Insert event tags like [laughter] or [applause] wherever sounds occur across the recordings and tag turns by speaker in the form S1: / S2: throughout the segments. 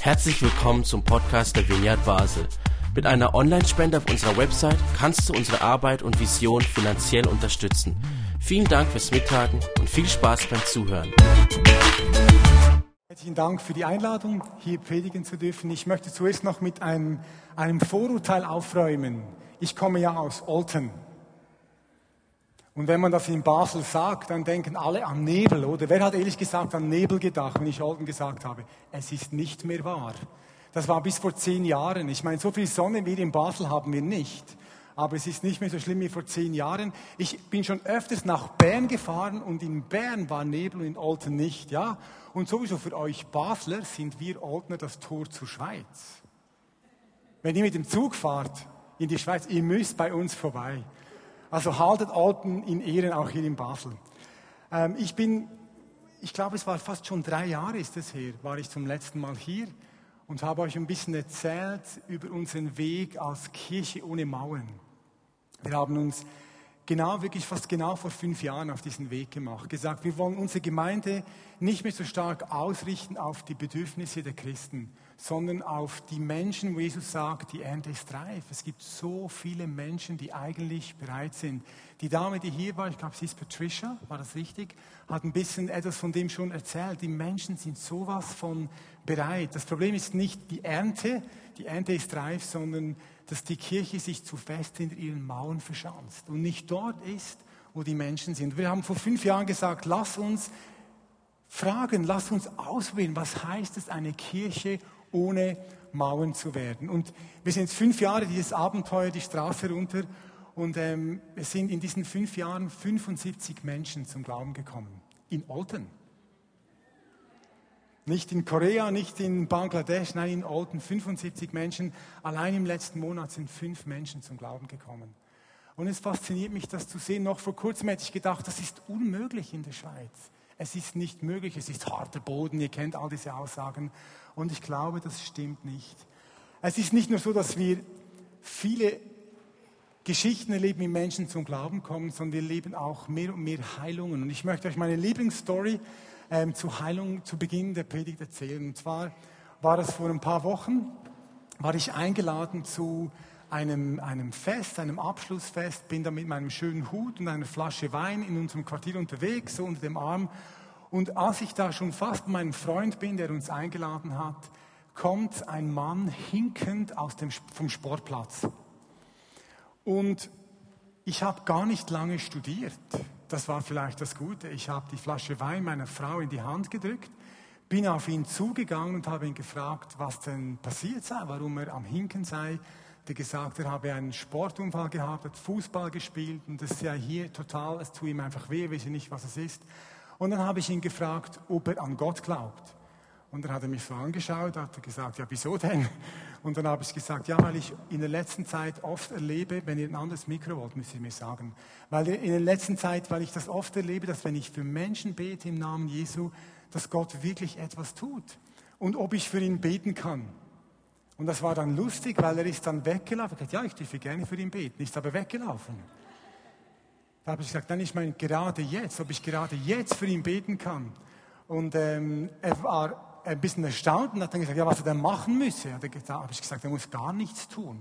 S1: Herzlich willkommen zum Podcast der Vineyard Basel. Mit einer Online-Spende auf unserer Website kannst du unsere Arbeit und Vision finanziell unterstützen. Vielen Dank fürs Mittagen und viel Spaß beim Zuhören.
S2: Herzlichen Dank für die Einladung, hier predigen zu dürfen. Ich möchte zuerst noch mit einem, einem Vorurteil aufräumen. Ich komme ja aus Olten. Und wenn man das in Basel sagt, dann denken alle an Nebel, oder? Wer hat ehrlich gesagt an Nebel gedacht, wenn ich Olten gesagt habe? Es ist nicht mehr wahr. Das war bis vor zehn Jahren. Ich meine, so viel Sonne wie in Basel haben wir nicht. Aber es ist nicht mehr so schlimm wie vor zehn Jahren. Ich bin schon öfters nach Bern gefahren und in Bern war Nebel und in Olten nicht, ja? Und sowieso für euch Basler sind wir Oltner das Tor zur Schweiz. Wenn ihr mit dem Zug fahrt in die Schweiz, ihr müsst bei uns vorbei. Also haltet Alten in Ehren auch hier in Basel. Ähm, ich bin, ich glaube, es war fast schon drei Jahre ist es her, war ich zum letzten Mal hier und habe euch ein bisschen erzählt über unseren Weg als Kirche ohne Mauern. Wir haben uns genau, wirklich fast genau vor fünf Jahren auf diesen Weg gemacht. Gesagt, wir wollen unsere Gemeinde nicht mehr so stark ausrichten auf die Bedürfnisse der Christen, sondern auf die Menschen, wo Jesus sagt, die Ernte ist reif. Es gibt so viele Menschen, die eigentlich bereit sind. Die Dame, die hier war, ich glaube, sie ist Patricia, war das richtig, hat ein bisschen etwas von dem schon erzählt. Die Menschen sind sowas von bereit. Das Problem ist nicht die Ernte, die Ernte ist reif, sondern dass die Kirche sich zu fest hinter ihren Mauern verschanzt und nicht dort ist, wo die Menschen sind. Wir haben vor fünf Jahren gesagt, lass uns fragen, lass uns auswählen, was heißt es, eine Kirche ohne Mauern zu werden. Und wir sind jetzt fünf Jahre dieses Abenteuer die Straße runter und ähm, es sind in diesen fünf Jahren 75 Menschen zum Glauben gekommen. In Olten. Nicht in Korea, nicht in Bangladesch, nein, in Olten 75 Menschen. Allein im letzten Monat sind fünf Menschen zum Glauben gekommen. Und es fasziniert mich, das zu sehen. Noch vor kurzem hätte ich gedacht, das ist unmöglich in der Schweiz. Es ist nicht möglich, es ist harter Boden, ihr kennt all diese Aussagen. Und ich glaube, das stimmt nicht. Es ist nicht nur so, dass wir viele Geschichten erleben, wie Menschen zum Glauben kommen, sondern wir erleben auch mehr und mehr Heilungen. Und ich möchte euch meine Lieblingsstory ähm, zu Heilung zu Beginn der Predigt erzählen. Und zwar war es vor ein paar Wochen, war ich eingeladen zu einem, einem Fest, einem Abschlussfest, bin da mit meinem schönen Hut und einer Flasche Wein in unserem Quartier unterwegs, so unter dem Arm. Und als ich da schon fast meinem Freund bin, der uns eingeladen hat, kommt ein Mann hinkend aus dem, vom Sportplatz. Und ich habe gar nicht lange studiert. Das war vielleicht das Gute. Ich habe die Flasche Wein meiner Frau in die Hand gedrückt, bin auf ihn zugegangen und habe ihn gefragt, was denn passiert sei, warum er am Hinken sei der gesagt, er habe einen Sportunfall gehabt, hat Fußball gespielt und das sei hier total, es tut ihm einfach weh, weiß nicht, was es ist. Und dann habe ich ihn gefragt, ob er an Gott glaubt. Und dann hat er mich so angeschaut, hat er gesagt, ja, wieso denn? Und dann habe ich gesagt, ja, weil ich in der letzten Zeit oft erlebe, wenn ihr ein anderes Mikro wollt, müsst ihr mir sagen, weil in der letzten Zeit, weil ich das oft erlebe, dass wenn ich für Menschen bete im Namen Jesu, dass Gott wirklich etwas tut. Und ob ich für ihn beten kann. Und das war dann lustig, weil er ist dann weggelaufen. Ich gesagt, ja, ich dürfe gerne für ihn beten. Ist aber weggelaufen. Da habe ich gesagt, dann ich meine gerade jetzt, ob ich gerade jetzt für ihn beten kann. Und ähm, er war ein bisschen erstaunt und hat dann gesagt, ja, was er denn machen müsse. Da habe ich gesagt, er muss gar nichts tun.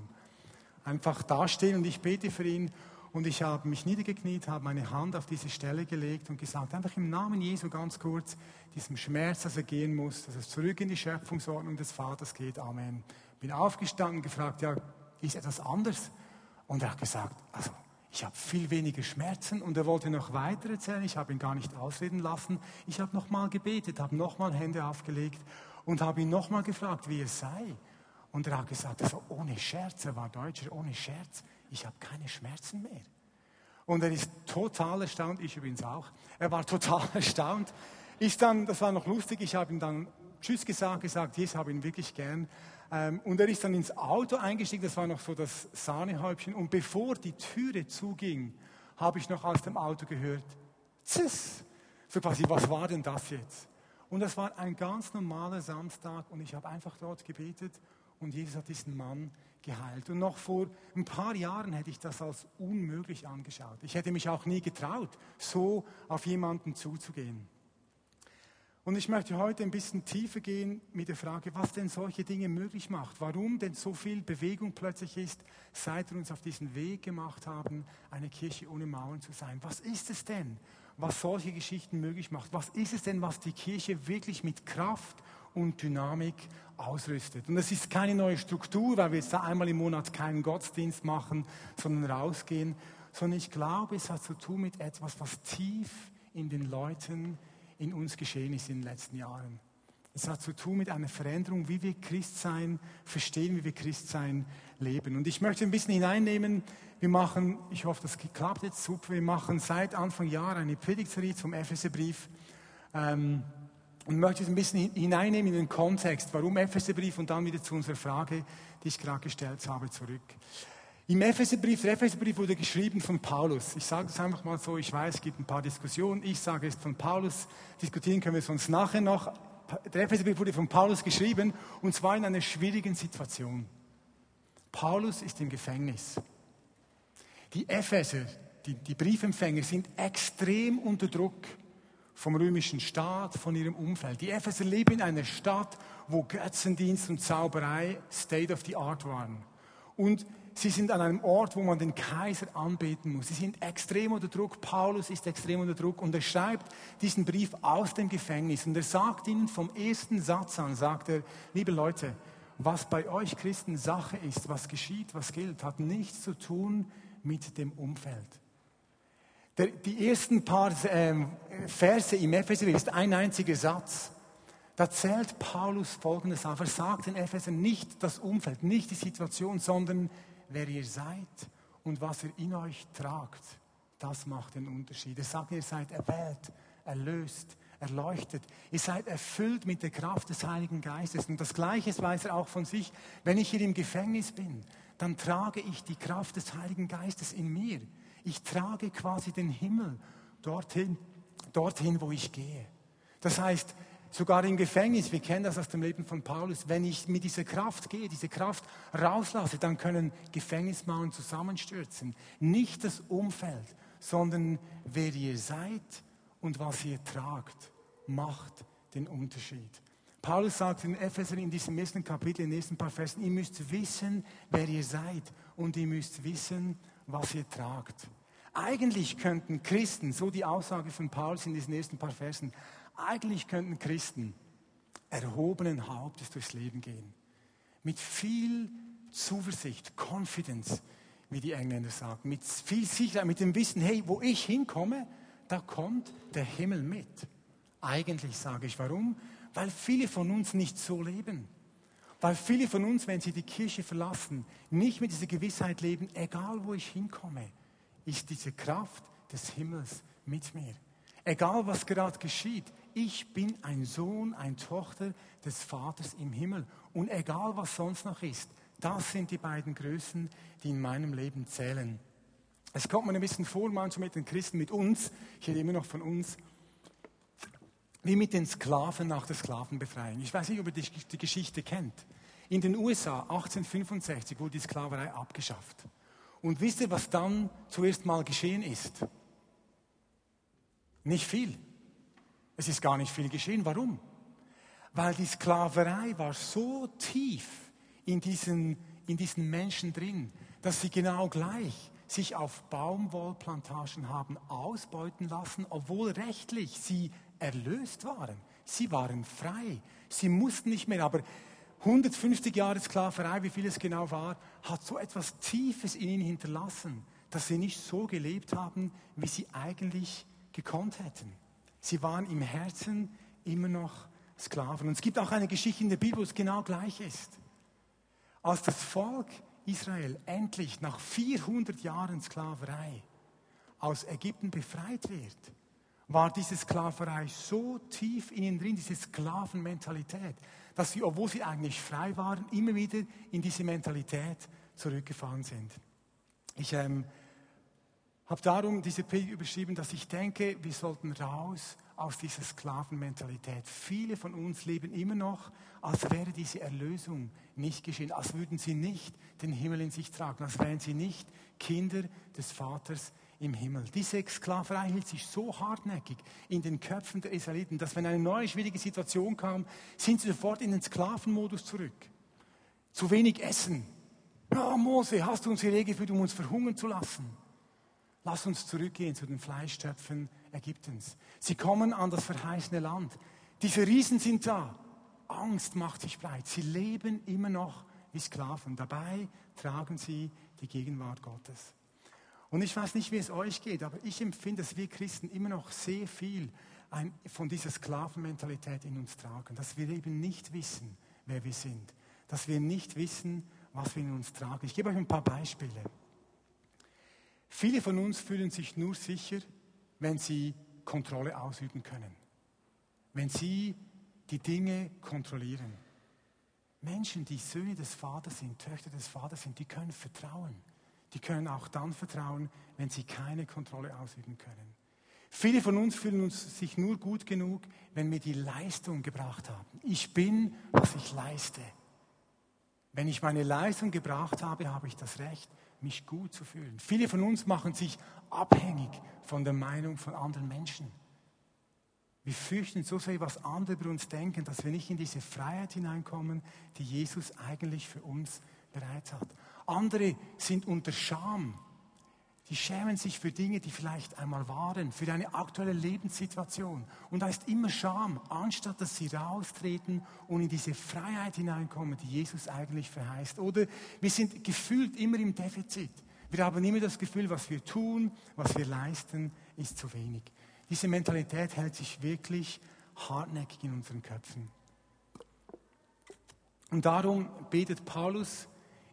S2: Einfach dastehen und ich bete für ihn. Und ich habe mich niedergekniet, habe meine Hand auf diese Stelle gelegt und gesagt, einfach im Namen Jesu ganz kurz, diesem Schmerz, dass er gehen muss, dass es zurück in die Schöpfungsordnung des Vaters geht. Amen. Bin aufgestanden, gefragt, ja, ist etwas anders? Und er hat gesagt, also ich habe viel weniger Schmerzen und er wollte noch weiter erzählen. Ich habe ihn gar nicht ausreden lassen. Ich habe nochmal gebetet, habe nochmal Hände aufgelegt und habe ihn nochmal gefragt, wie es sei. Und er hat gesagt, also ohne Scherz, er war Deutscher, ohne Scherz, ich habe keine Schmerzen mehr. Und er ist total erstaunt, ich übrigens auch. Er war total [laughs] erstaunt. Ist dann, das war noch lustig, ich habe ihm dann Tschüss gesagt, gesagt, Jesus habe ihn wirklich gern. Ähm, und er ist dann ins Auto eingestiegen, das war noch so das Sahnehäubchen. Und bevor die Türe zuging, habe ich noch aus dem Auto gehört, Ziss! So quasi, was war denn das jetzt? Und das war ein ganz normaler Samstag und ich habe einfach dort gebetet und Jesus hat diesen Mann geheilt. Und noch vor ein paar Jahren hätte ich das als unmöglich angeschaut. Ich hätte mich auch nie getraut, so auf jemanden zuzugehen. Und ich möchte heute ein bisschen tiefer gehen mit der Frage, was denn solche Dinge möglich macht. Warum denn so viel Bewegung plötzlich ist, seit wir uns auf diesen Weg gemacht haben, eine Kirche ohne Mauern zu sein. Was ist es denn, was solche Geschichten möglich macht? Was ist es denn, was die Kirche wirklich mit Kraft und Dynamik ausrüstet? Und es ist keine neue Struktur, weil wir jetzt da einmal im Monat keinen Gottesdienst machen, sondern rausgehen, sondern ich glaube, es hat zu tun mit etwas, was tief in den Leuten in uns geschehen ist in den letzten Jahren. Es hat zu tun mit einer Veränderung, wie wir Christsein verstehen, wie wir Christsein leben. Und ich möchte ein bisschen hineinnehmen, wir machen, ich hoffe, das klappt jetzt super, wir machen seit Anfang Jahr eine Predigtserie zum Epheserbrief ähm, und möchte es ein bisschen hineinnehmen in den Kontext, warum Epheserbrief und dann wieder zu unserer Frage, die ich gerade gestellt habe, zurück. Im Epheserbrief, der Epheserbrief wurde geschrieben von Paulus. Ich sage es einfach mal so, ich weiß, es gibt ein paar Diskussionen. Ich sage es von Paulus. Diskutieren können wir sonst nachher noch. Der Epheserbrief wurde von Paulus geschrieben und zwar in einer schwierigen Situation. Paulus ist im Gefängnis. Die Epheser, die, die Briefempfänger, sind extrem unter Druck vom römischen Staat, von ihrem Umfeld. Die Epheser leben in einer Stadt, wo Götzendienst und Zauberei State of the Art waren. Und sie sind an einem Ort, wo man den Kaiser anbeten muss. Sie sind extrem unter Druck. Paulus ist extrem unter Druck und er schreibt diesen Brief aus dem Gefängnis. Und er sagt ihnen vom ersten Satz an, sagt er, liebe Leute, was bei euch Christen Sache ist, was geschieht, was gilt, hat nichts zu tun mit dem Umfeld. Der, die ersten paar ähm, Verse im Epheser ist ein einziger Satz. Da zählt Paulus Folgendes auf. Er sagt den Ephesern nicht das Umfeld, nicht die Situation, sondern wer ihr seid und was ihr in euch tragt, das macht den Unterschied. Er sagt, ihr seid erwählt, erlöst, erleuchtet. Ihr seid erfüllt mit der Kraft des Heiligen Geistes. Und das Gleiche weiß er auch von sich. Wenn ich hier im Gefängnis bin, dann trage ich die Kraft des Heiligen Geistes in mir. Ich trage quasi den Himmel dorthin, dorthin, wo ich gehe. Das heißt, Sogar im Gefängnis, wir kennen das aus dem Leben von Paulus, wenn ich mit dieser Kraft gehe, diese Kraft rauslasse, dann können Gefängnismauern zusammenstürzen. Nicht das Umfeld, sondern wer ihr seid und was ihr tragt, macht den Unterschied. Paulus sagt in Epheser in diesem ersten Kapitel, in den nächsten paar Versen, ihr müsst wissen, wer ihr seid und ihr müsst wissen, was ihr tragt. Eigentlich könnten Christen, so die Aussage von Paulus in diesen ersten paar Versen, eigentlich könnten Christen erhobenen Hauptes durchs Leben gehen. Mit viel Zuversicht, Confidence, wie die Engländer sagen. Mit viel Sicherheit, mit dem Wissen, hey, wo ich hinkomme, da kommt der Himmel mit. Eigentlich sage ich, warum? Weil viele von uns nicht so leben. Weil viele von uns, wenn sie die Kirche verlassen, nicht mit dieser Gewissheit leben, egal wo ich hinkomme, ist diese Kraft des Himmels mit mir. Egal was gerade geschieht, ich bin ein Sohn, eine Tochter des Vaters im Himmel. Und egal was sonst noch ist, das sind die beiden Größen, die in meinem Leben zählen. Es kommt mir ein bisschen vor, manchmal mit den Christen, mit uns, ich rede immer noch von uns, wie mit den Sklaven nach der Sklavenbefreiung. Ich weiß nicht, ob ihr die, die Geschichte kennt. In den USA 1865 wurde die Sklaverei abgeschafft. Und wisst ihr, was dann zuerst mal geschehen ist? Nicht viel. Es ist gar nicht viel geschehen. Warum? Weil die Sklaverei war so tief in diesen, in diesen Menschen drin, dass sie genau gleich sich auf Baumwollplantagen haben ausbeuten lassen, obwohl rechtlich sie erlöst waren. Sie waren frei. Sie mussten nicht mehr, aber 150 Jahre Sklaverei, wie viel es genau war, hat so etwas Tiefes in ihnen hinterlassen, dass sie nicht so gelebt haben, wie sie eigentlich gekonnt hätten. Sie waren im Herzen immer noch Sklaven. Und es gibt auch eine Geschichte in der Bibel, wo es genau gleich ist. Als das Volk Israel endlich nach 400 Jahren Sklaverei aus Ägypten befreit wird, war diese Sklaverei so tief in ihnen drin, diese Sklavenmentalität, dass sie, obwohl sie eigentlich frei waren, immer wieder in diese Mentalität zurückgefahren sind. Ich ähm, habe darum diese Predigt überschrieben, dass ich denke, wir sollten raus aus dieser Sklavenmentalität. Viele von uns leben immer noch, als wäre diese Erlösung nicht geschehen, als würden sie nicht den Himmel in sich tragen, als wären sie nicht Kinder des Vaters im Himmel. Diese Sklaverei hielt sich so hartnäckig in den Köpfen der Israeliten, dass wenn eine neue schwierige Situation kam, sind sie sofort in den Sklavenmodus zurück. Zu wenig Essen. Ja, Mose, hast du uns hierher geführt, um uns verhungern zu lassen? Lass uns zurückgehen zu den Fleischtöpfen Ägyptens. Sie kommen an das verheißene Land. Diese Riesen sind da. Angst macht sich breit. Sie leben immer noch wie Sklaven. Dabei tragen sie die Gegenwart Gottes. Und ich weiß nicht, wie es euch geht, aber ich empfinde, dass wir Christen immer noch sehr viel von dieser Sklavenmentalität in uns tragen. Dass wir eben nicht wissen, wer wir sind. Dass wir nicht wissen, was wir in uns tragen. Ich gebe euch ein paar Beispiele. Viele von uns fühlen sich nur sicher, wenn sie Kontrolle ausüben können. Wenn sie die Dinge kontrollieren. Menschen, die Söhne des Vaters sind, Töchter des Vaters sind, die können vertrauen. Die können auch dann vertrauen, wenn sie keine Kontrolle ausüben können. Viele von uns fühlen uns sich nur gut genug, wenn wir die Leistung gebracht haben. Ich bin, was ich leiste. Wenn ich meine Leistung gebracht habe, habe ich das Recht, mich gut zu fühlen. Viele von uns machen sich abhängig von der Meinung von anderen Menschen. Wir fürchten so sehr, was andere über uns denken, dass wir nicht in diese Freiheit hineinkommen, die Jesus eigentlich für uns bereit hat. Andere sind unter Scham. Die schämen sich für Dinge, die vielleicht einmal waren, für eine aktuelle Lebenssituation. Und da ist immer Scham, anstatt dass sie raustreten und in diese Freiheit hineinkommen, die Jesus eigentlich verheißt. Oder wir sind gefühlt immer im Defizit. Wir haben immer das Gefühl, was wir tun, was wir leisten, ist zu wenig. Diese Mentalität hält sich wirklich hartnäckig in unseren Köpfen. Und darum betet Paulus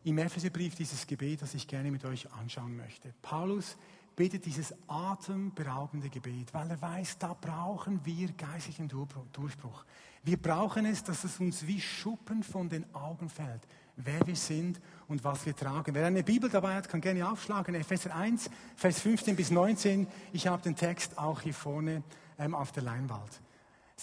S2: im Epheserbrief dieses Gebet, das ich gerne mit euch anschauen möchte. Paulus betet dieses atemberaubende Gebet, weil er weiß, da brauchen wir geistlichen Durchbruch. Wir brauchen es, dass es uns wie Schuppen von den Augen fällt, wer wir sind und was wir tragen. Wer eine Bibel dabei hat, kann gerne aufschlagen. Epheser 1, Vers 15 bis 19. Ich habe den Text auch hier vorne ähm, auf der Leinwand.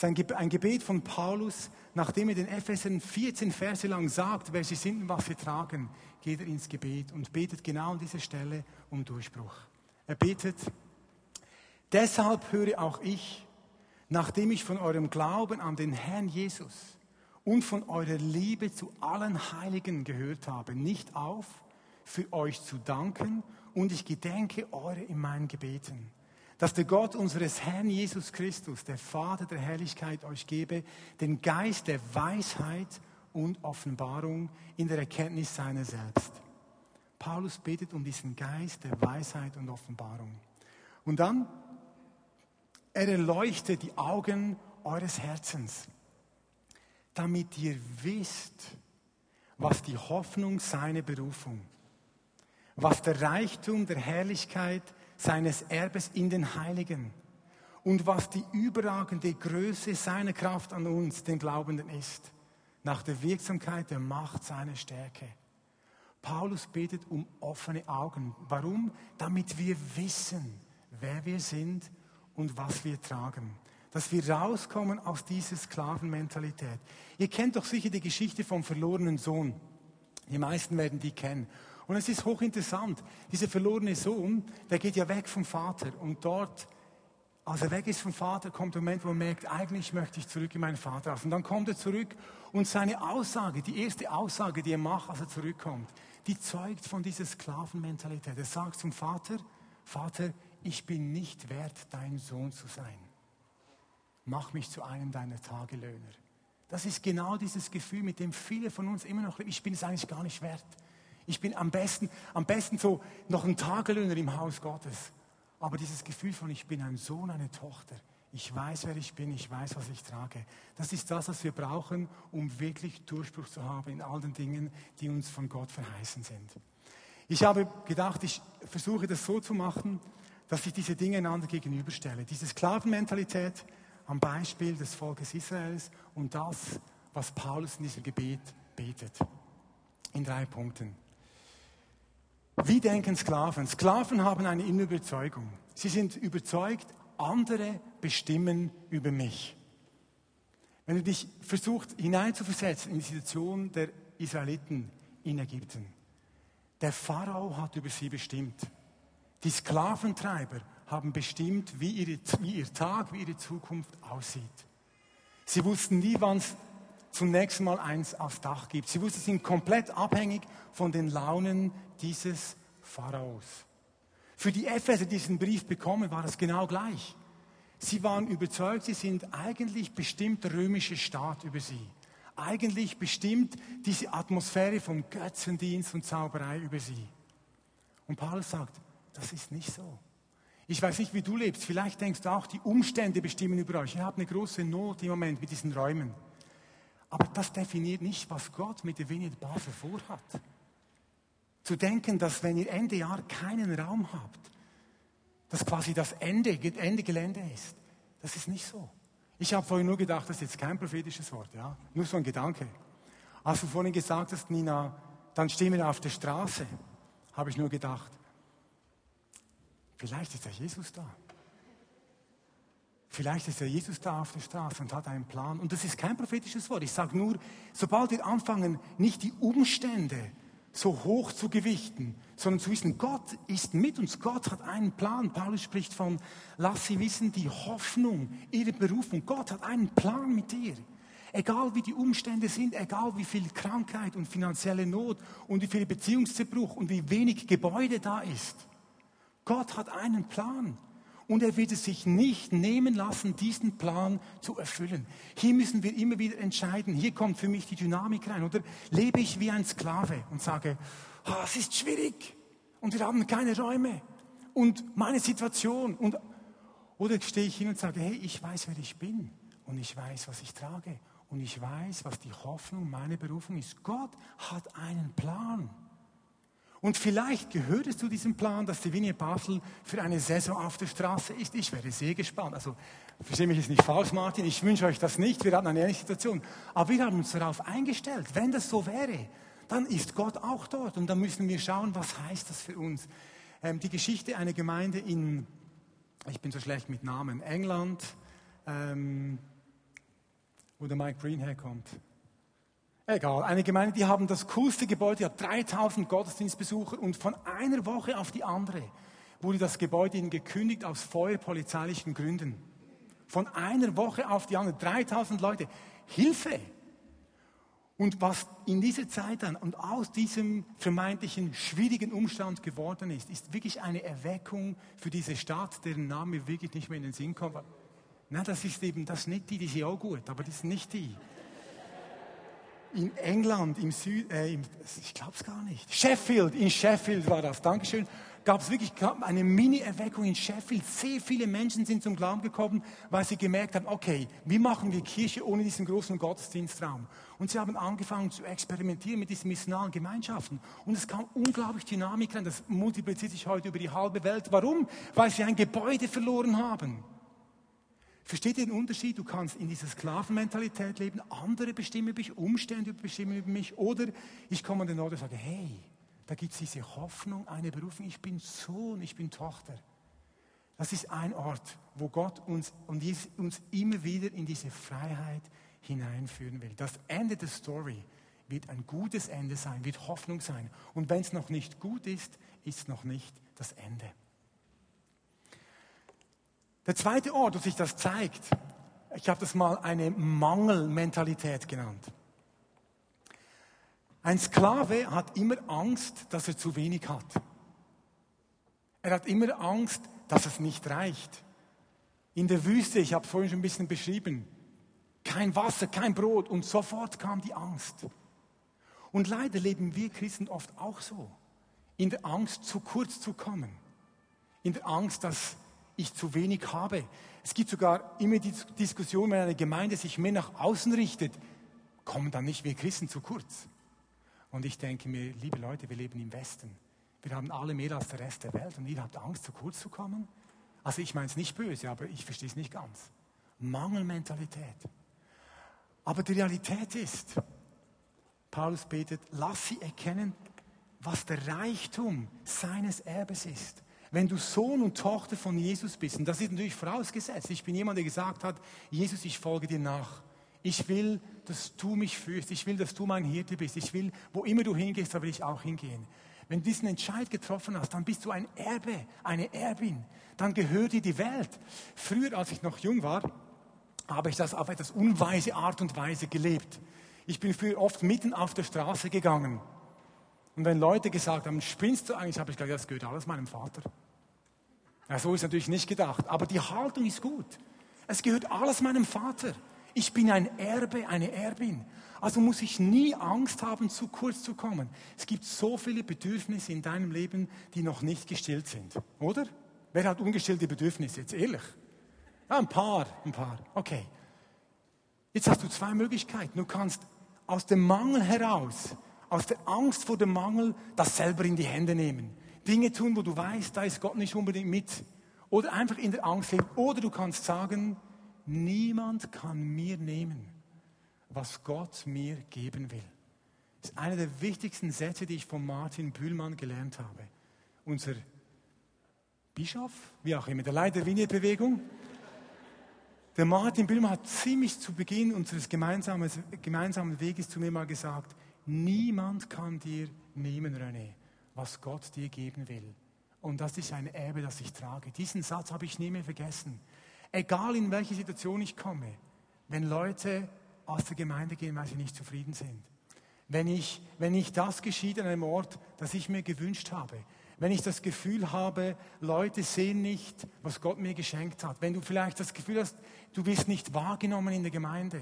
S2: Ein Gebet von Paulus, nachdem er den Ephesern 14 Verse lang sagt, wer sie sind und was sie tragen, geht er ins Gebet und betet genau an dieser Stelle um Durchbruch. Er betet, deshalb höre auch ich, nachdem ich von eurem Glauben an den Herrn Jesus und von eurer Liebe zu allen Heiligen gehört habe, nicht auf, für euch zu danken und ich gedenke eure in meinen Gebeten dass der Gott unseres Herrn Jesus Christus, der Vater der Herrlichkeit, euch gebe, den Geist der Weisheit und Offenbarung in der Erkenntnis seiner selbst. Paulus betet um diesen Geist der Weisheit und Offenbarung. Und dann, er erleuchtet die Augen eures Herzens, damit ihr wisst, was die Hoffnung seiner Berufung, was der Reichtum der Herrlichkeit seines Erbes in den Heiligen und was die überragende Größe seiner Kraft an uns, den Glaubenden, ist, nach der Wirksamkeit der Macht seiner Stärke. Paulus betet um offene Augen. Warum? Damit wir wissen, wer wir sind und was wir tragen. Dass wir rauskommen aus dieser Sklavenmentalität. Ihr kennt doch sicher die Geschichte vom verlorenen Sohn. Die meisten werden die kennen. Und es ist hochinteressant. Dieser verlorene Sohn, der geht ja weg vom Vater. Und dort, als er weg ist vom Vater, kommt der Moment, wo er merkt, eigentlich möchte ich zurück in meinen Vaterhaus. Und dann kommt er zurück und seine Aussage, die erste Aussage, die er macht, als er zurückkommt, die zeugt von dieser Sklavenmentalität. Er sagt zum Vater, Vater, ich bin nicht wert, dein Sohn zu sein. Mach mich zu einem deiner Tagelöhner. Das ist genau dieses Gefühl, mit dem viele von uns immer noch leben. Ich bin es eigentlich gar nicht wert. Ich bin am besten, am besten so noch ein Tagelöhner im Haus Gottes. Aber dieses Gefühl von, ich bin ein Sohn, eine Tochter. Ich weiß, wer ich bin, ich weiß, was ich trage. Das ist das, was wir brauchen, um wirklich Durchbruch zu haben in all den Dingen, die uns von Gott verheißen sind. Ich habe gedacht, ich versuche das so zu machen, dass ich diese Dinge einander gegenüberstelle. Diese Sklavenmentalität am Beispiel des Volkes Israels und das, was Paulus in diesem Gebet betet. In drei Punkten. Wie denken Sklaven? Sklaven haben eine innere Überzeugung. Sie sind überzeugt, andere bestimmen über mich. Wenn du dich versuchst hineinzuversetzen in die Situation der Israeliten in Ägypten. Der Pharao hat über sie bestimmt. Die Sklaventreiber haben bestimmt, wie, ihre, wie ihr Tag, wie ihre Zukunft aussieht. Sie wussten nie, wann es zum nächsten Mal eins aufs Dach gibt. Sie wussten, sie sind komplett abhängig von den Launen dieses Pharaos. Für die Epheser, die diesen Brief bekommen, war das genau gleich. Sie waren überzeugt, sie sind eigentlich bestimmt der römische Staat über sie. Eigentlich bestimmt diese Atmosphäre von Götzendienst und Zauberei über sie. Und Paulus sagt, das ist nicht so. Ich weiß nicht, wie du lebst. Vielleicht denkst du auch, die Umstände bestimmen über euch. Ihr habt eine große Not im Moment mit diesen Räumen. Aber das definiert nicht, was Gott mit der Vineyard Basel vorhat. Zu denken, dass wenn ihr Ende Jahr keinen Raum habt, dass quasi das Ende, Ende Gelände ist, das ist nicht so. Ich habe vorhin nur gedacht, das ist jetzt kein prophetisches Wort, ja? nur so ein Gedanke. Als du vorhin gesagt hast, Nina, dann stehen wir auf der Straße, habe ich nur gedacht, vielleicht ist der Jesus da. Vielleicht ist der Jesus da auf der Straße und hat einen Plan. Und das ist kein prophetisches Wort. Ich sage nur, sobald wir anfangen, nicht die Umstände so hoch zu gewichten, sondern zu wissen, Gott ist mit uns, Gott hat einen Plan. Paulus spricht von, lass sie wissen, die Hoffnung, ihre Berufung. Gott hat einen Plan mit dir. Egal wie die Umstände sind, egal wie viel Krankheit und finanzielle Not und wie viel Beziehungszerbruch und wie wenig Gebäude da ist. Gott hat einen Plan und er wird es sich nicht nehmen lassen, diesen Plan zu erfüllen. Hier müssen wir immer wieder entscheiden. Hier kommt für mich die Dynamik rein. Oder lebe ich wie ein Sklave und sage, oh, es ist schwierig und wir haben keine Räume und meine Situation. Und, oder stehe ich hin und sage, hey, ich weiß, wer ich bin und ich weiß, was ich trage und ich weiß, was die Hoffnung, meine Berufung ist. Gott hat einen Plan. Und vielleicht gehört es zu diesem Plan, dass die Vinie Basel für eine Saison auf der Straße ist. Ich wäre sehr gespannt. Also, verstehe mich jetzt nicht falsch, Martin. Ich wünsche euch das nicht. Wir hatten eine ähnliche Situation. Aber wir haben uns darauf eingestellt. Wenn das so wäre, dann ist Gott auch dort. Und dann müssen wir schauen, was heißt das für uns. Ähm, die Geschichte einer Gemeinde in, ich bin so schlecht mit Namen, England, ähm, wo der Mike Green herkommt. Egal, eine Gemeinde, die haben das coolste Gebäude, die hat 3000 Gottesdienstbesucher und von einer Woche auf die andere wurde das Gebäude ihnen gekündigt aus feuerpolizeilichen Gründen. Von einer Woche auf die andere, 3000 Leute. Hilfe! Und was in dieser Zeit dann und aus diesem vermeintlichen schwierigen Umstand geworden ist, ist wirklich eine Erweckung für diese Stadt, deren Name wirklich nicht mehr in den Sinn kommt. Nein, das ist eben, das nicht die, die sind auch gut, aber das ist nicht die in England, im Süd, äh, ich glaube es gar nicht, Sheffield, in Sheffield war das, Dankeschön, gab es wirklich eine Mini-Erweckung in Sheffield. Sehr viele Menschen sind zum Glauben gekommen, weil sie gemerkt haben, okay, wie machen wir Kirche ohne diesen großen Gottesdienstraum? Und sie haben angefangen zu experimentieren mit diesen missionalen Gemeinschaften. Und es kam unglaublich Dynamik rein. Das multipliziert sich heute über die halbe Welt. Warum? Weil sie ein Gebäude verloren haben. Versteht ihr den Unterschied? Du kannst in dieser Sklavenmentalität leben, andere bestimmen mich, Umstände bestimmen mich. Oder ich komme an den Ort und sage, hey, da gibt es diese Hoffnung, eine Berufung, ich bin Sohn, ich bin Tochter. Das ist ein Ort, wo Gott uns, und uns immer wieder in diese Freiheit hineinführen will. Das Ende der Story wird ein gutes Ende sein, wird Hoffnung sein. Und wenn es noch nicht gut ist, ist es noch nicht das Ende. Der zweite Ort, wo sich das zeigt, ich habe das mal eine Mangelmentalität genannt. Ein Sklave hat immer Angst, dass er zu wenig hat. Er hat immer Angst, dass es nicht reicht. In der Wüste, ich habe es vorhin schon ein bisschen beschrieben, kein Wasser, kein Brot und sofort kam die Angst. Und leider leben wir Christen oft auch so. In der Angst, zu kurz zu kommen. In der Angst, dass ich zu wenig habe. Es gibt sogar immer die Diskussion, wenn eine Gemeinde sich mehr nach außen richtet, kommen dann nicht wir Christen zu kurz. Und ich denke mir, liebe Leute, wir leben im Westen. Wir haben alle mehr als der Rest der Welt und ihr habt Angst, zu kurz zu kommen? Also ich meine es nicht böse, aber ich verstehe es nicht ganz. Mangelmentalität. Aber die Realität ist, Paulus betet, lass sie erkennen, was der Reichtum seines Erbes ist. Wenn du Sohn und Tochter von Jesus bist, und das ist natürlich vorausgesetzt, ich bin jemand, der gesagt hat, Jesus, ich folge dir nach. Ich will, dass du mich führst. Ich will, dass du mein Hirte bist. Ich will, wo immer du hingehst, da will ich auch hingehen. Wenn du diesen Entscheid getroffen hast, dann bist du ein Erbe, eine Erbin. Dann gehört dir die Welt. Früher, als ich noch jung war, habe ich das auf etwas unweise Art und Weise gelebt. Ich bin früher oft mitten auf der Straße gegangen. Und wenn Leute gesagt haben, spinnst du eigentlich, habe ich gesagt, das gehört alles meinem Vater. Ja, so ist natürlich nicht gedacht. Aber die Haltung ist gut. Es gehört alles meinem Vater. Ich bin ein Erbe, eine Erbin. Also muss ich nie Angst haben, zu kurz zu kommen. Es gibt so viele Bedürfnisse in deinem Leben, die noch nicht gestillt sind. Oder? Wer hat ungestillte Bedürfnisse? Jetzt ehrlich. Ja, ein paar, ein paar. Okay. Jetzt hast du zwei Möglichkeiten. Du kannst aus dem Mangel heraus, aus der Angst vor dem Mangel, das selber in die Hände nehmen. Dinge tun, wo du weißt, da ist Gott nicht unbedingt mit. Oder einfach in der Angst leben. Oder du kannst sagen, niemand kann mir nehmen, was Gott mir geben will. Das ist einer der wichtigsten Sätze, die ich von Martin Bühlmann gelernt habe. Unser Bischof, wie auch immer, der Leiter der Vignette-Bewegung. Der Martin Bühlmann hat ziemlich zu Beginn unseres gemeinsamen, gemeinsamen Weges zu mir mal gesagt, niemand kann dir nehmen, René, was Gott dir geben will. Und das ist ein Erbe, das ich trage. Diesen Satz habe ich nie mehr vergessen. Egal in welche Situation ich komme, wenn Leute aus der Gemeinde gehen, weil sie nicht zufrieden sind. Wenn ich, wenn nicht das geschieht an einem Ort, das ich mir gewünscht habe. Wenn ich das Gefühl habe, Leute sehen nicht, was Gott mir geschenkt hat. Wenn du vielleicht das Gefühl hast, du wirst nicht wahrgenommen in der Gemeinde.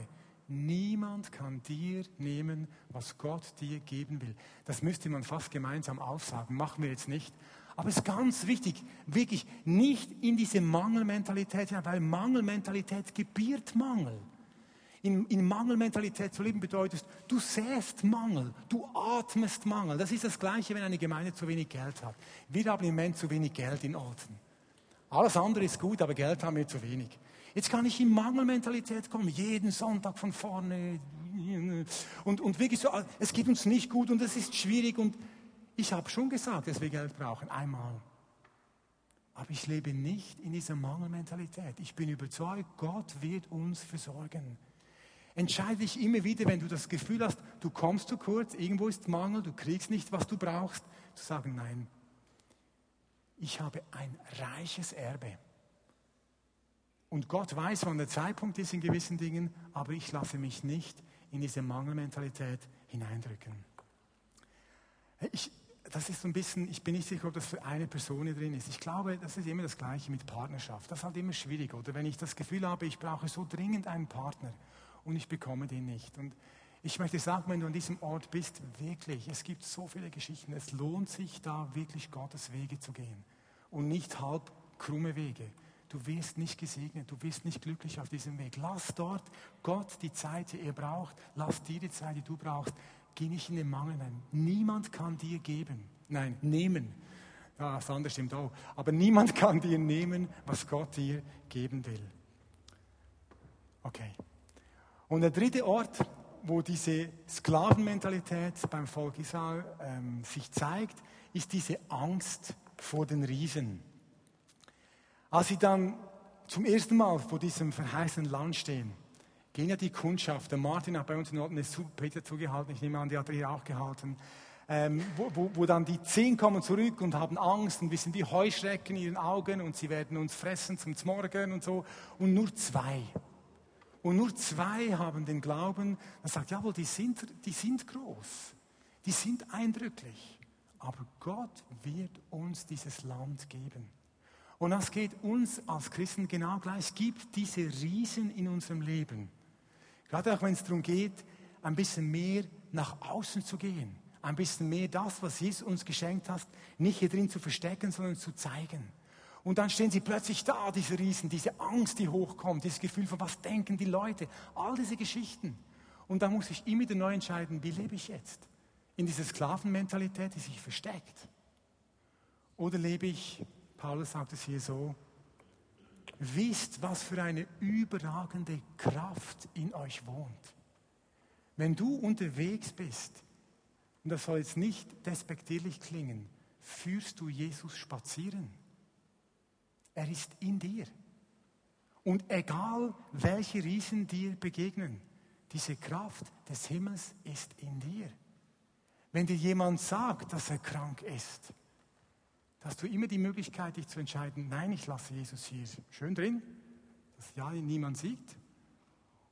S2: Niemand kann dir nehmen, was Gott dir geben will. Das müsste man fast gemeinsam aufsagen. Machen wir jetzt nicht. Aber es ist ganz wichtig, wirklich nicht in diese Mangelmentalität, weil Mangelmentalität gebiert Mangel. In, in, Mangelmentalität zu leben bedeutet, du säst Mangel, du atmest Mangel. Das ist das Gleiche, wenn eine Gemeinde zu wenig Geld hat. Wir haben im Moment zu wenig Geld in Olten. Alles andere ist gut, aber Geld haben wir zu wenig. Jetzt kann ich in Mangelmentalität kommen, jeden Sonntag von vorne. Und, und wirklich so, es geht uns nicht gut und es ist schwierig und ich habe schon gesagt, dass wir Geld brauchen, einmal. Aber ich lebe nicht in dieser Mangelmentalität. Ich bin überzeugt, Gott wird uns versorgen. Entscheide dich immer wieder, wenn du das Gefühl hast, du kommst zu kurz, irgendwo ist Mangel, du kriegst nicht, was du brauchst, zu sagen, nein, ich habe ein reiches Erbe. Und Gott weiß, wann der Zeitpunkt ist in gewissen Dingen, aber ich lasse mich nicht in diese Mangelmentalität hineindrücken. Ich, das ist so ein bisschen, ich bin nicht sicher, ob das für eine Person hier drin ist. Ich glaube, das ist immer das Gleiche mit Partnerschaft. Das ist halt immer schwierig, oder? Wenn ich das Gefühl habe, ich brauche so dringend einen Partner und ich bekomme den nicht. Und ich möchte sagen, wenn du an diesem Ort bist, wirklich, es gibt so viele Geschichten. Es lohnt sich da wirklich Gottes Wege zu gehen und nicht halb krumme Wege. Du wirst nicht gesegnet, du wirst nicht glücklich auf diesem Weg. Lass dort Gott die Zeit, die er braucht. Lass dir die Zeit, die du brauchst. Geh nicht in den Mangel ein. Niemand kann dir geben. Nein, nehmen. Ja, das andere stimmt auch. Aber niemand [laughs] kann dir nehmen, was Gott dir geben will. Okay. Und der dritte Ort, wo diese Sklavenmentalität beim Volk Israel ähm, sich zeigt, ist diese Angst vor den Riesen. Als sie dann zum ersten Mal vor diesem verheißenen Land stehen, gehen ja die Kundschaft. Der Martin hat bei uns in Norden eine Peter zugehalten, ich nehme an, die hat er hier auch gehalten. Ähm, wo, wo, wo, dann die zehn kommen zurück und haben Angst und wissen wie Heuschrecken in ihren Augen und sie werden uns fressen zum Morgen und so. Und nur zwei. Und nur zwei haben den Glauben, man sagt, jawohl, die sind, die sind groß, die sind eindrücklich, aber Gott wird uns dieses Land geben. Und das geht uns als Christen genau gleich. Es gibt diese Riesen in unserem Leben. Gerade auch wenn es darum geht, ein bisschen mehr nach außen zu gehen. Ein bisschen mehr das, was Jesus uns geschenkt hat, nicht hier drin zu verstecken, sondern zu zeigen. Und dann stehen sie plötzlich da, diese Riesen, diese Angst, die hochkommt, dieses Gefühl von, was denken die Leute, all diese Geschichten. Und dann muss ich immer wieder neu entscheiden, wie lebe ich jetzt? In dieser Sklavenmentalität, die sich versteckt? Oder lebe ich, Paulus sagt es hier so, wisst, was für eine überragende Kraft in euch wohnt. Wenn du unterwegs bist, und das soll jetzt nicht despektierlich klingen, führst du Jesus spazieren. Er ist in dir. Und egal, welche Riesen dir begegnen, diese Kraft des Himmels ist in dir. wenn dir jemand sagt, dass er krank ist, hast du immer die Möglichkeit, dich zu entscheiden, nein, ich lasse Jesus hier schön drin, dass ja niemand sieht,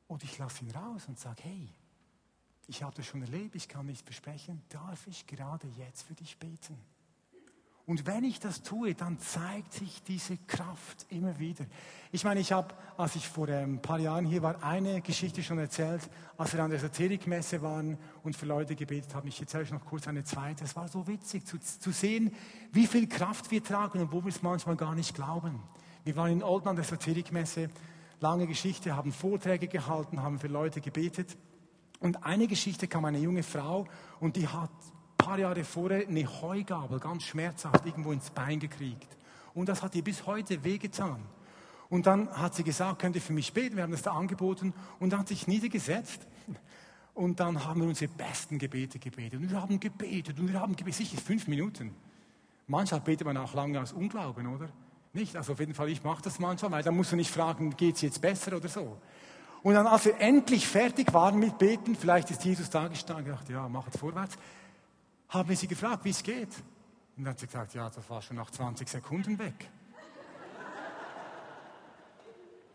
S2: oder ich lasse ihn raus und sage, hey, ich habe das schon erlebt, ich kann nicht versprechen, darf ich gerade jetzt für dich beten? Und wenn ich das tue, dann zeigt sich diese Kraft immer wieder. Ich meine, ich habe, als ich vor ähm, ein paar Jahren hier war, eine Geschichte schon erzählt, als wir an der Esoterikmesse waren und für Leute gebetet haben. Ich erzähle euch noch kurz eine zweite. Es war so witzig zu, zu sehen, wie viel Kraft wir tragen und wo wir es manchmal gar nicht glauben. Wir waren in Olden an der Esoterikmesse, lange Geschichte, haben Vorträge gehalten, haben für Leute gebetet. Und eine Geschichte kam eine junge Frau und die hat paar Jahre vorher eine Heugabel ganz schmerzhaft irgendwo ins Bein gekriegt. Und das hat ihr bis heute wehgetan. Und dann hat sie gesagt, könnt ihr für mich beten? Wir haben das da angeboten. Und hat sich niedergesetzt. Und dann haben wir unsere besten Gebete gebetet. Und wir haben gebetet und wir haben gebetet, sicher fünf Minuten. Manchmal betet man auch lange aus Unglauben, oder? Nicht? Also auf jeden Fall, ich mache das manchmal, weil dann musst du nicht fragen, geht es jetzt besser oder so. Und dann, als wir endlich fertig waren mit Beten, vielleicht ist Jesus da gestanden und gedacht, ja, machet vorwärts haben wir sie gefragt, wie es geht. Und dann hat sie gesagt, ja, das war schon nach 20 Sekunden weg.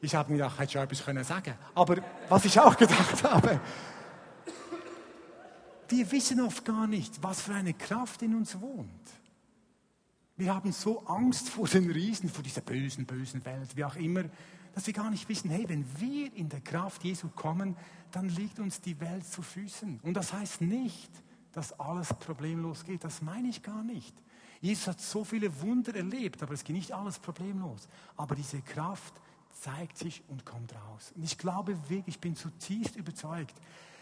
S2: Ich habe mir gedacht, hätte schon etwas können sagen Aber was ich auch gedacht habe, wir wissen oft gar nicht, was für eine Kraft in uns wohnt. Wir haben so Angst vor den Riesen, vor dieser bösen, bösen Welt, wie auch immer, dass wir gar nicht wissen, hey, wenn wir in der Kraft Jesu kommen, dann liegt uns die Welt zu Füßen. Und das heißt nicht, dass alles problemlos geht. Das meine ich gar nicht. Jesus hat so viele Wunder erlebt, aber es geht nicht alles problemlos. Aber diese Kraft zeigt sich und kommt raus. Und ich glaube wirklich, ich bin zutiefst überzeugt,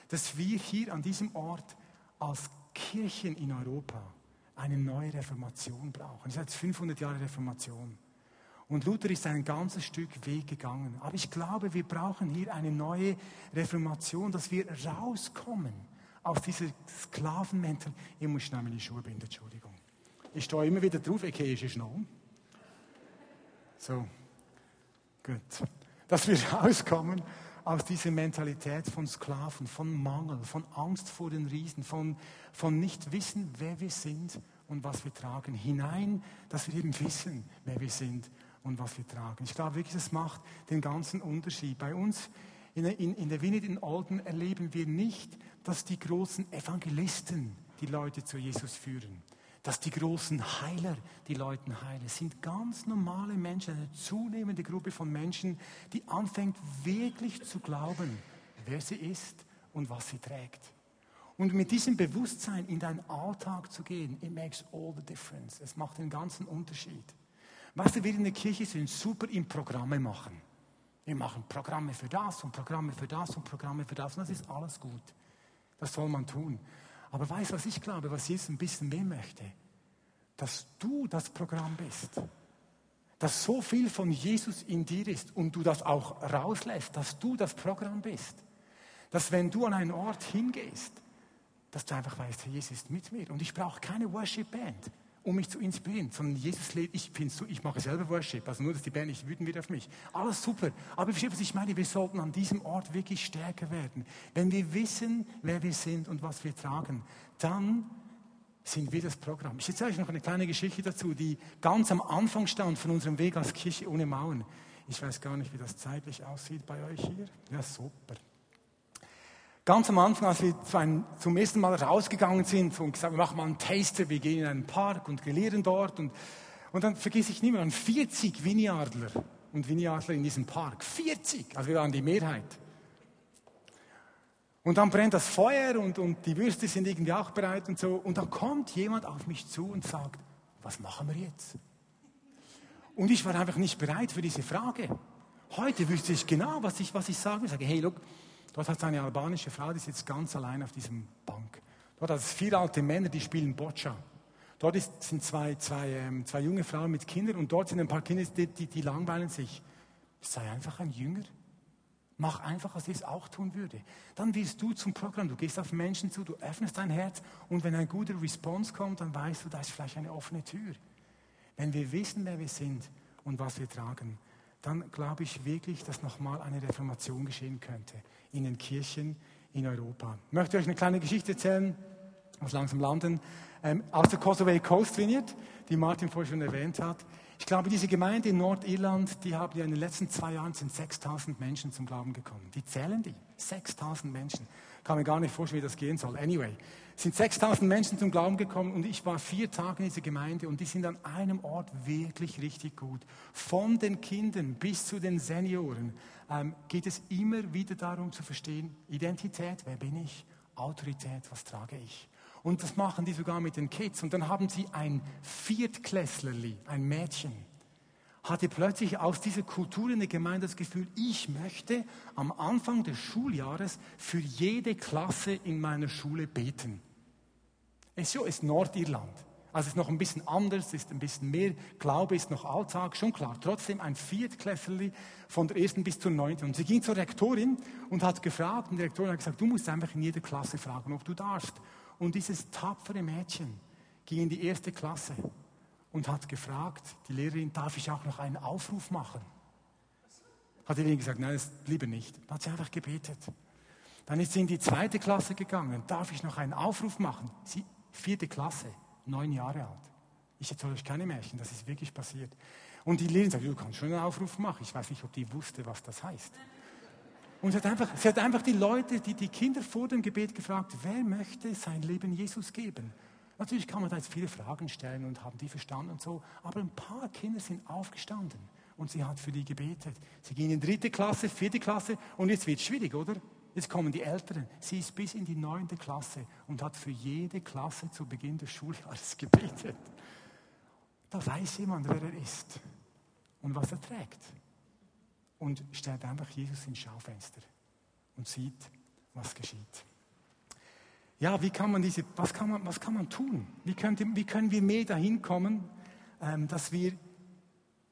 S2: dass wir hier an diesem Ort als Kirchen in Europa eine neue Reformation brauchen. Es ist jetzt 500 Jahre Reformation. Und Luther ist ein ganzes Stück Weg gegangen. Aber ich glaube, wir brauchen hier eine neue Reformation, dass wir rauskommen aus dieser Sklavenmental. Ich muss schnell meine Schuhe binden, Entschuldigung. Ich stehe immer wieder drauf, ich gehe schon um. So, gut. Dass wir [laughs] rauskommen aus dieser Mentalität von Sklaven, von Mangel, von Angst vor den Riesen, von, von nicht wissen, wer wir sind und was wir tragen, hinein, dass wir eben wissen, wer wir sind und was wir tragen. Ich glaube wirklich, das macht den ganzen Unterschied. Bei uns in, in, in der in Olden erleben wir nicht, dass die großen Evangelisten die Leute zu Jesus führen, dass die großen Heiler die Leute heilen. Es sind ganz normale Menschen, eine zunehmende Gruppe von Menschen, die anfängt wirklich zu glauben, wer sie ist und was sie trägt. Und mit diesem Bewusstsein in deinen Alltag zu gehen, it makes all the difference. Es macht den ganzen Unterschied. Weißt du, wir in der Kirche sind super im Programme machen. Wir machen Programme für das und Programme für das und Programme für das. Und das ist alles gut. Das soll man tun. Aber weißt du, was ich glaube, was Jesus ein bisschen mehr möchte? Dass du das Programm bist. Dass so viel von Jesus in dir ist und du das auch rauslässt, dass du das Programm bist. Dass wenn du an einen Ort hingehst, dass du einfach weißt, Jesus ist mit mir und ich brauche keine Worship Band um mich zu inspirieren, sondern Jesus lebt, ich, ich mache selber Worship, also nur, dass die Band nicht wütend wird auf mich. Alles super. Aber versteht, was ich meine? Wir sollten an diesem Ort wirklich stärker werden. Wenn wir wissen, wer wir sind und was wir tragen, dann sind wir das Programm. Ich erzähle euch noch eine kleine Geschichte dazu, die ganz am Anfang stand von unserem Weg als Kirche ohne Mauern. Ich weiß gar nicht, wie das zeitlich aussieht bei euch hier. Ja, super. Ganz am Anfang, als wir zum ersten Mal rausgegangen sind und gesagt, wir machen mal einen Taster, wir gehen in einen Park und grillieren dort. Und, und dann vergesse ich nie mehr, 40 Vineyardler und Vineyardler in diesem Park. 40, also wir waren die Mehrheit. Und dann brennt das Feuer und, und die Würste sind irgendwie auch bereit und so. Und dann kommt jemand auf mich zu und sagt, was machen wir jetzt? Und ich war einfach nicht bereit für diese Frage. Heute wüsste ich genau, was ich, was ich sagen. Ich sage, hey, look, Dort hat eine albanische Frau, die sitzt ganz allein auf diesem Bank. Dort hat es vier alte Männer, die spielen Boccia. Dort ist, sind zwei, zwei, ähm, zwei junge Frauen mit Kindern und dort sind ein paar Kinder, die, die, die langweilen sich. Sei einfach ein Jünger. Mach einfach, was ich es auch tun würde. Dann wirst du zum Programm. Du gehst auf Menschen zu, du öffnest dein Herz und wenn ein guter Response kommt, dann weißt du, da ist vielleicht eine offene Tür. Wenn wir wissen, wer wir sind und was wir tragen, dann glaube ich wirklich, dass nochmal eine Reformation geschehen könnte in den Kirchen in Europa. Ich möchte euch eine kleine Geschichte erzählen. muss langsam landen, ähm, aus der Kosovo Coast Vineyard, die Martin vorhin schon erwähnt hat. Ich glaube, diese Gemeinde in Nordirland, die haben ja in den letzten zwei Jahren sind 6000 Menschen zum Glauben gekommen. Die zählen die. 6000 Menschen. Kann mir gar nicht vorstellen, wie das gehen soll. Anyway, sind 6000 Menschen zum Glauben gekommen und ich war vier Tage in dieser Gemeinde und die sind an einem Ort wirklich richtig gut. Von den Kindern bis zu den Senioren ähm, geht es immer wieder darum zu verstehen, Identität, wer bin ich? Autorität, was trage ich? Und das machen die sogar mit den Kids. Und dann haben sie ein Viertklässlerli, ein Mädchen, hatte plötzlich aus dieser Kultur in der Gemeinde das Gefühl, ich möchte am Anfang des Schuljahres für jede Klasse in meiner Schule beten. Es ist Nordirland. Also es ist noch ein bisschen anders, ist ein bisschen mehr Glaube, ist noch Alltag, schon klar. Trotzdem ein Viertklässlerli von der ersten bis zur neunten. Und sie ging zur Rektorin und hat gefragt, und die Rektorin hat gesagt, du musst einfach in jeder Klasse fragen, ob du darfst. Und dieses tapfere Mädchen ging in die erste Klasse und hat gefragt, die Lehrerin, darf ich auch noch einen Aufruf machen? Hat die Lehrerin gesagt, nein, das lieber nicht. Dann hat sie einfach gebetet. Dann ist sie in die zweite Klasse gegangen. Darf ich noch einen Aufruf machen? Sie, vierte Klasse, neun Jahre alt. Ich erzähle euch keine Märchen, das ist wirklich passiert. Und die Lehrerin sagt, du kannst schon einen Aufruf machen. Ich weiß nicht, ob die wusste, was das heißt. Und sie hat, einfach, sie hat einfach die Leute, die, die Kinder vor dem Gebet gefragt, wer möchte sein Leben Jesus geben? Natürlich kann man da jetzt viele Fragen stellen und haben die verstanden und so, aber ein paar Kinder sind aufgestanden und sie hat für die gebetet. Sie gehen in dritte Klasse, vierte Klasse und jetzt wird es schwierig, oder? Jetzt kommen die Älteren. Sie ist bis in die neunte Klasse und hat für jede Klasse zu Beginn des Schuljahres gebetet. Da weiß jemand, wer er ist und was er trägt und stellt einfach Jesus ins Schaufenster und sieht, was geschieht. Ja, wie kann man diese, was kann man, was kann man tun? Wie, könnte, wie können wir mehr dahin kommen, ähm, dass wir,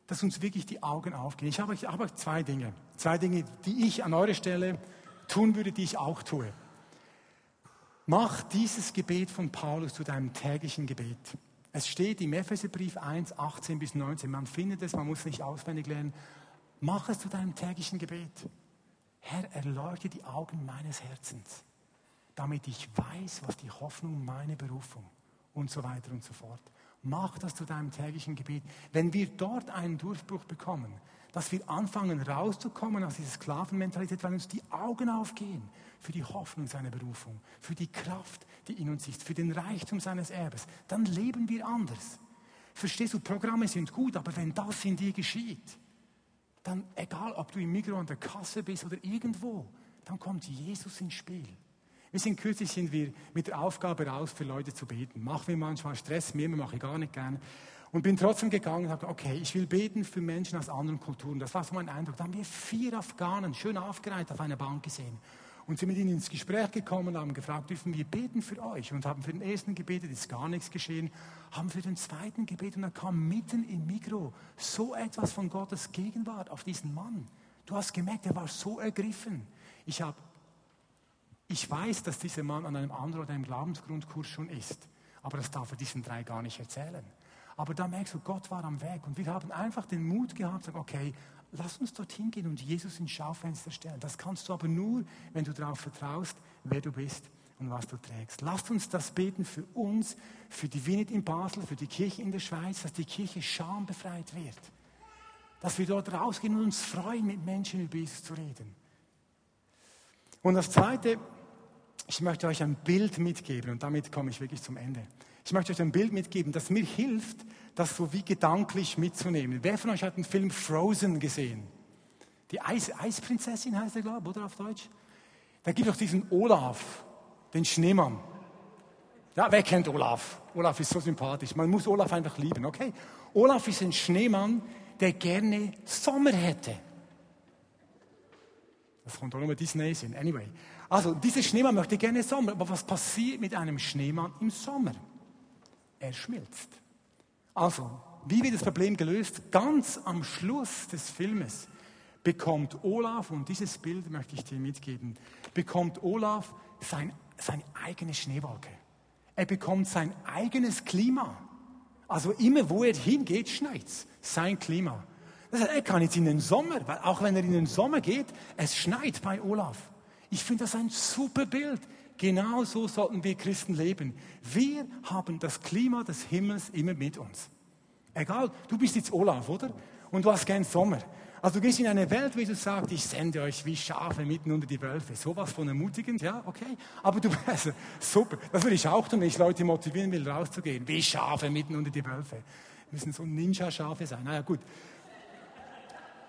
S2: dass uns wirklich die Augen aufgehen? Ich habe, ich habe zwei Dinge, zwei Dinge, die ich an eurer Stelle tun würde, die ich auch tue. Mach dieses Gebet von Paulus zu deinem täglichen Gebet. Es steht im Epheserbrief 1, 18 bis 19. Man findet es, man muss nicht auswendig lernen. Mach es zu deinem täglichen Gebet. Herr, erleuchte die Augen meines Herzens, damit ich weiß, was die Hoffnung, meine Berufung und so weiter und so fort. Mach das zu deinem täglichen Gebet. Wenn wir dort einen Durchbruch bekommen, dass wir anfangen rauszukommen aus dieser Sklavenmentalität, weil uns die Augen aufgehen für die Hoffnung seiner Berufung, für die Kraft, die in uns ist, für den Reichtum seines Erbes, dann leben wir anders. Verstehst du, Programme sind gut, aber wenn das in dir geschieht, dann egal, ob du im Mikro an der Kasse bist oder irgendwo, dann kommt Jesus ins Spiel. Wir sind kürzlich sind wir mit der Aufgabe raus, für Leute zu beten. Machen wir manchmal Stress, mir mache ich gar nicht gerne. Und bin trotzdem gegangen und habe okay, ich will beten für Menschen aus anderen Kulturen. Das war so mein Eindruck. Da haben wir vier Afghanen schön aufgereiht auf einer Bank gesehen und sind mit ihnen ins Gespräch gekommen und haben gefragt, dürfen wir beten für euch? Und haben für den ersten gebetet, ist gar nichts geschehen. Haben für den zweiten gebetet und dann kam mitten im Mikro so etwas von Gottes Gegenwart auf diesen Mann. Du hast gemerkt, er war so ergriffen. Ich habe, ich weiß, dass dieser Mann an einem anderen oder einem Glaubensgrundkurs schon ist. Aber das darf er diesen drei gar nicht erzählen. Aber da merkst du, Gott war am Weg. Und wir haben einfach den Mut gehabt, sagen, okay, lass uns dorthin gehen und Jesus ins Schaufenster stellen. Das kannst du aber nur, wenn du darauf vertraust, wer du bist und was du trägst. Lasst uns das beten für uns, für die Winnet in Basel, für die Kirche in der Schweiz, dass die Kirche schambefreit wird. Dass wir dort rausgehen und uns freuen, mit Menschen über Jesus zu reden. Und das Zweite, ich möchte euch ein Bild mitgeben und damit komme ich wirklich zum Ende. Ich möchte euch ein Bild mitgeben, das mir hilft, das so wie gedanklich mitzunehmen. Wer von euch hat den Film Frozen gesehen? Die Eis Eisprinzessin heißt er, glaube ich, oder auf Deutsch? Da gibt es auch diesen Olaf, den Schneemann. Ja, wer kennt Olaf? Olaf ist so sympathisch. Man muss Olaf einfach lieben, okay? Olaf ist ein Schneemann, der gerne Sommer hätte. Das kommt auch nur mit Disney sind. Anyway. Also, dieser Schneemann möchte gerne Sommer. Aber was passiert mit einem Schneemann im Sommer? Er schmilzt. Also, wie wird das Problem gelöst? Ganz am Schluss des Filmes bekommt Olaf, und dieses Bild möchte ich dir mitgeben, bekommt Olaf sein, seine eigene Schneewolke. Er bekommt sein eigenes Klima. Also immer, wo er hingeht, schneit's. Sein Klima. Das heißt, er kann jetzt in den Sommer, weil auch wenn er in den Sommer geht, es schneit bei Olaf. Ich finde das ein super Bild. Genau so sollten wir Christen leben. Wir haben das Klima des Himmels immer mit uns. Egal, du bist jetzt Olaf, oder? Und du hast gern Sommer. Also du gehst in eine Welt, wie du sagst, ich sende euch wie Schafe mitten unter die Wölfe. Sowas von ermutigend, ja, okay. Aber du, [laughs] also, super, das würde ich auch tun, wenn ich Leute motivieren will, rauszugehen. Wie Schafe mitten unter die Wölfe. Wir müssen so Ninja-Schafe sein. Naja, gut.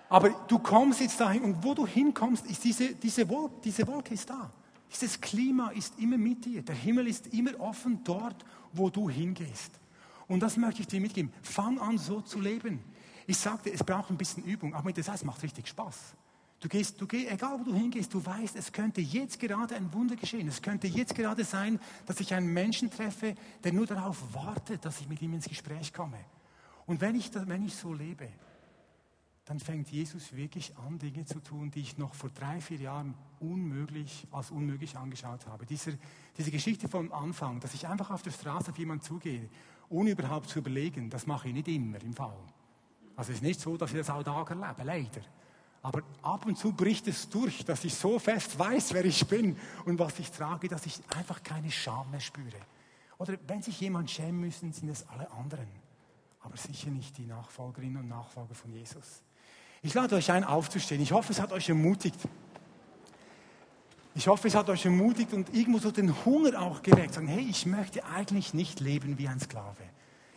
S2: Aber du kommst jetzt dahin und wo du hinkommst, ist diese, diese, Wolke, diese Wolke ist da. Dieses Klima ist immer mit dir. Der Himmel ist immer offen dort, wo du hingehst. Und das möchte ich dir mitgeben. Fang an, so zu leben. Ich sagte, es braucht ein bisschen Übung, aber der Zeit es macht richtig Spaß. Du gehst, du gehst, egal wo du hingehst, du weißt, es könnte jetzt gerade ein Wunder geschehen. Es könnte jetzt gerade sein, dass ich einen Menschen treffe, der nur darauf wartet, dass ich mit ihm ins Gespräch komme. Und wenn ich, wenn ich so lebe, dann fängt Jesus wirklich an, Dinge zu tun, die ich noch vor drei, vier Jahren unmöglich, als unmöglich angeschaut habe. Diese, diese Geschichte vom Anfang, dass ich einfach auf der Straße auf jemanden zugehe, ohne überhaupt zu überlegen, das mache ich nicht immer im Fall. Also es ist nicht so, dass ich das alltag erlebe, leider. Aber ab und zu bricht es durch, dass ich so fest weiß, wer ich bin und was ich trage, dass ich einfach keine Scham mehr spüre. Oder wenn sich jemand schämen müssen, sind es alle anderen. Aber sicher nicht die Nachfolgerinnen und Nachfolger von Jesus. Ich lade euch ein, aufzustehen. Ich hoffe, es hat euch ermutigt. Ich hoffe, es hat euch ermutigt und irgendwo so den Hunger auch geweckt. Sagen, hey, ich möchte eigentlich nicht leben wie ein Sklave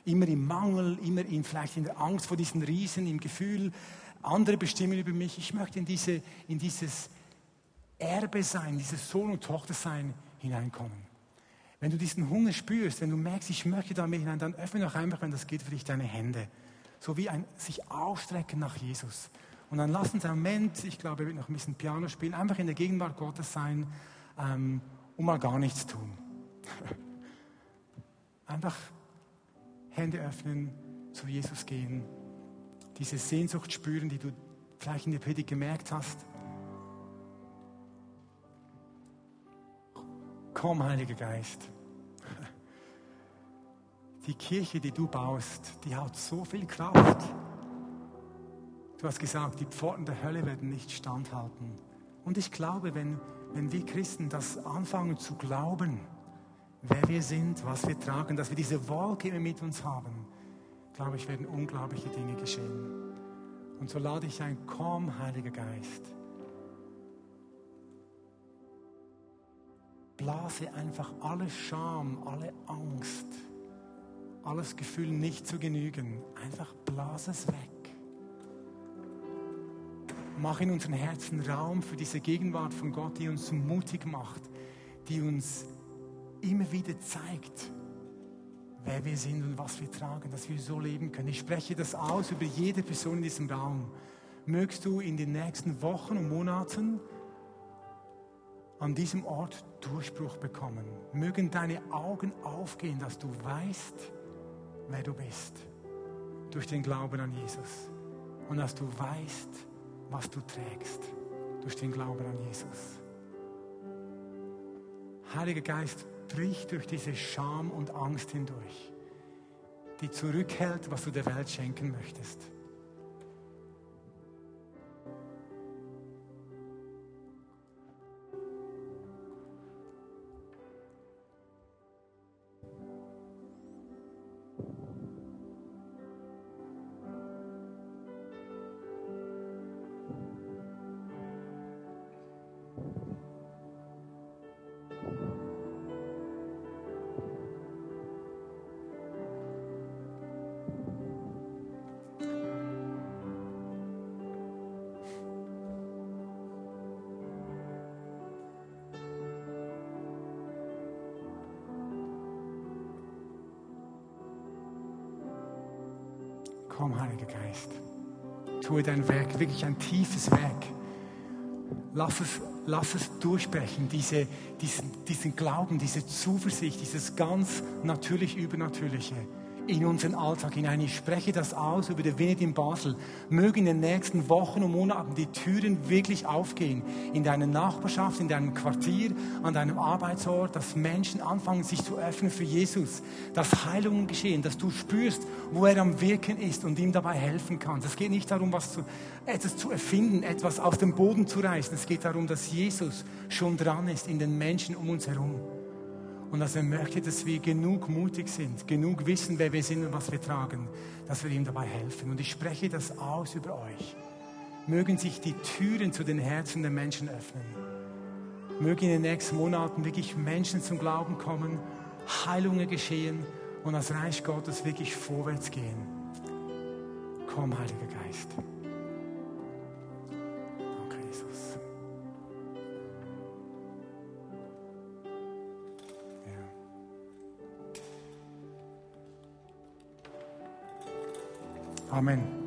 S2: immer im Mangel, immer in, vielleicht in der Angst vor diesen Riesen, im Gefühl, andere bestimmen über mich. Ich möchte in, diese, in dieses Erbe sein, dieses Sohn und Tochter sein hineinkommen. Wenn du diesen Hunger spürst, wenn du merkst, ich möchte da mehr hinein, dann öffne doch einfach, wenn das geht, für dich deine Hände. So wie ein sich ausstrecken nach Jesus. Und dann lass uns einen Moment, ich glaube, er wird noch ein bisschen Piano spielen, einfach in der Gegenwart Gottes sein ähm, und mal gar nichts tun. [laughs] einfach Hände öffnen, zu Jesus gehen, diese Sehnsucht spüren, die du vielleicht in der Predigt gemerkt hast. Komm, Heiliger Geist. Die Kirche, die du baust, die hat so viel Kraft. Du hast gesagt, die Pforten der Hölle werden nicht standhalten. Und ich glaube, wenn, wenn wir Christen das anfangen zu glauben, wer wir sind, was wir tragen, dass wir diese Wolke immer mit uns haben, glaube ich, werden unglaubliche Dinge geschehen. Und so lade ich ein, komm, Heiliger Geist. Blase einfach alle Scham, alle Angst, alles Gefühl nicht zu genügen. Einfach blase es weg. Mach in unseren Herzen Raum für diese Gegenwart von Gott, die uns mutig macht, die uns immer wieder zeigt, wer wir sind und was wir tragen, dass wir so leben können. Ich spreche das aus über jede Person in diesem Raum. Mögst du in den nächsten Wochen und Monaten an diesem Ort Durchbruch bekommen. Mögen deine Augen aufgehen, dass du weißt, wer du bist. Durch den Glauben an Jesus. Und dass du weißt, was du trägst. Durch den Glauben an Jesus. Heiliger Geist, brich durch diese Scham und Angst hindurch, die zurückhält, was du der Welt schenken möchtest. Tue dein Werk, wirklich ein tiefes Werk. Lass es, lass es durchbrechen, diese, diesen, diesen Glauben, diese Zuversicht, dieses ganz natürlich Übernatürliche in unseren Alltag hinein. Ich spreche das aus über die Vinet in Basel. Mögen in den nächsten Wochen und Monaten die Türen wirklich aufgehen. In deiner Nachbarschaft, in deinem Quartier, an deinem Arbeitsort, dass Menschen anfangen, sich zu öffnen für Jesus. Dass Heilungen geschehen, dass du spürst, wo er am Wirken ist und ihm dabei helfen kannst. Es geht nicht darum, was zu, etwas zu erfinden, etwas aus dem Boden zu reißen. Es geht darum, dass Jesus schon dran ist in den Menschen um uns herum und dass er möchte, dass wir genug mutig sind, genug wissen, wer wir sind und was wir tragen, dass wir ihm dabei helfen. Und ich spreche das aus über euch. Mögen sich die Türen zu den Herzen der Menschen öffnen. Mögen in den nächsten Monaten wirklich Menschen zum Glauben kommen, Heilungen geschehen und das Reich Gottes wirklich vorwärts gehen. Komm, Heiliger Geist. Amen.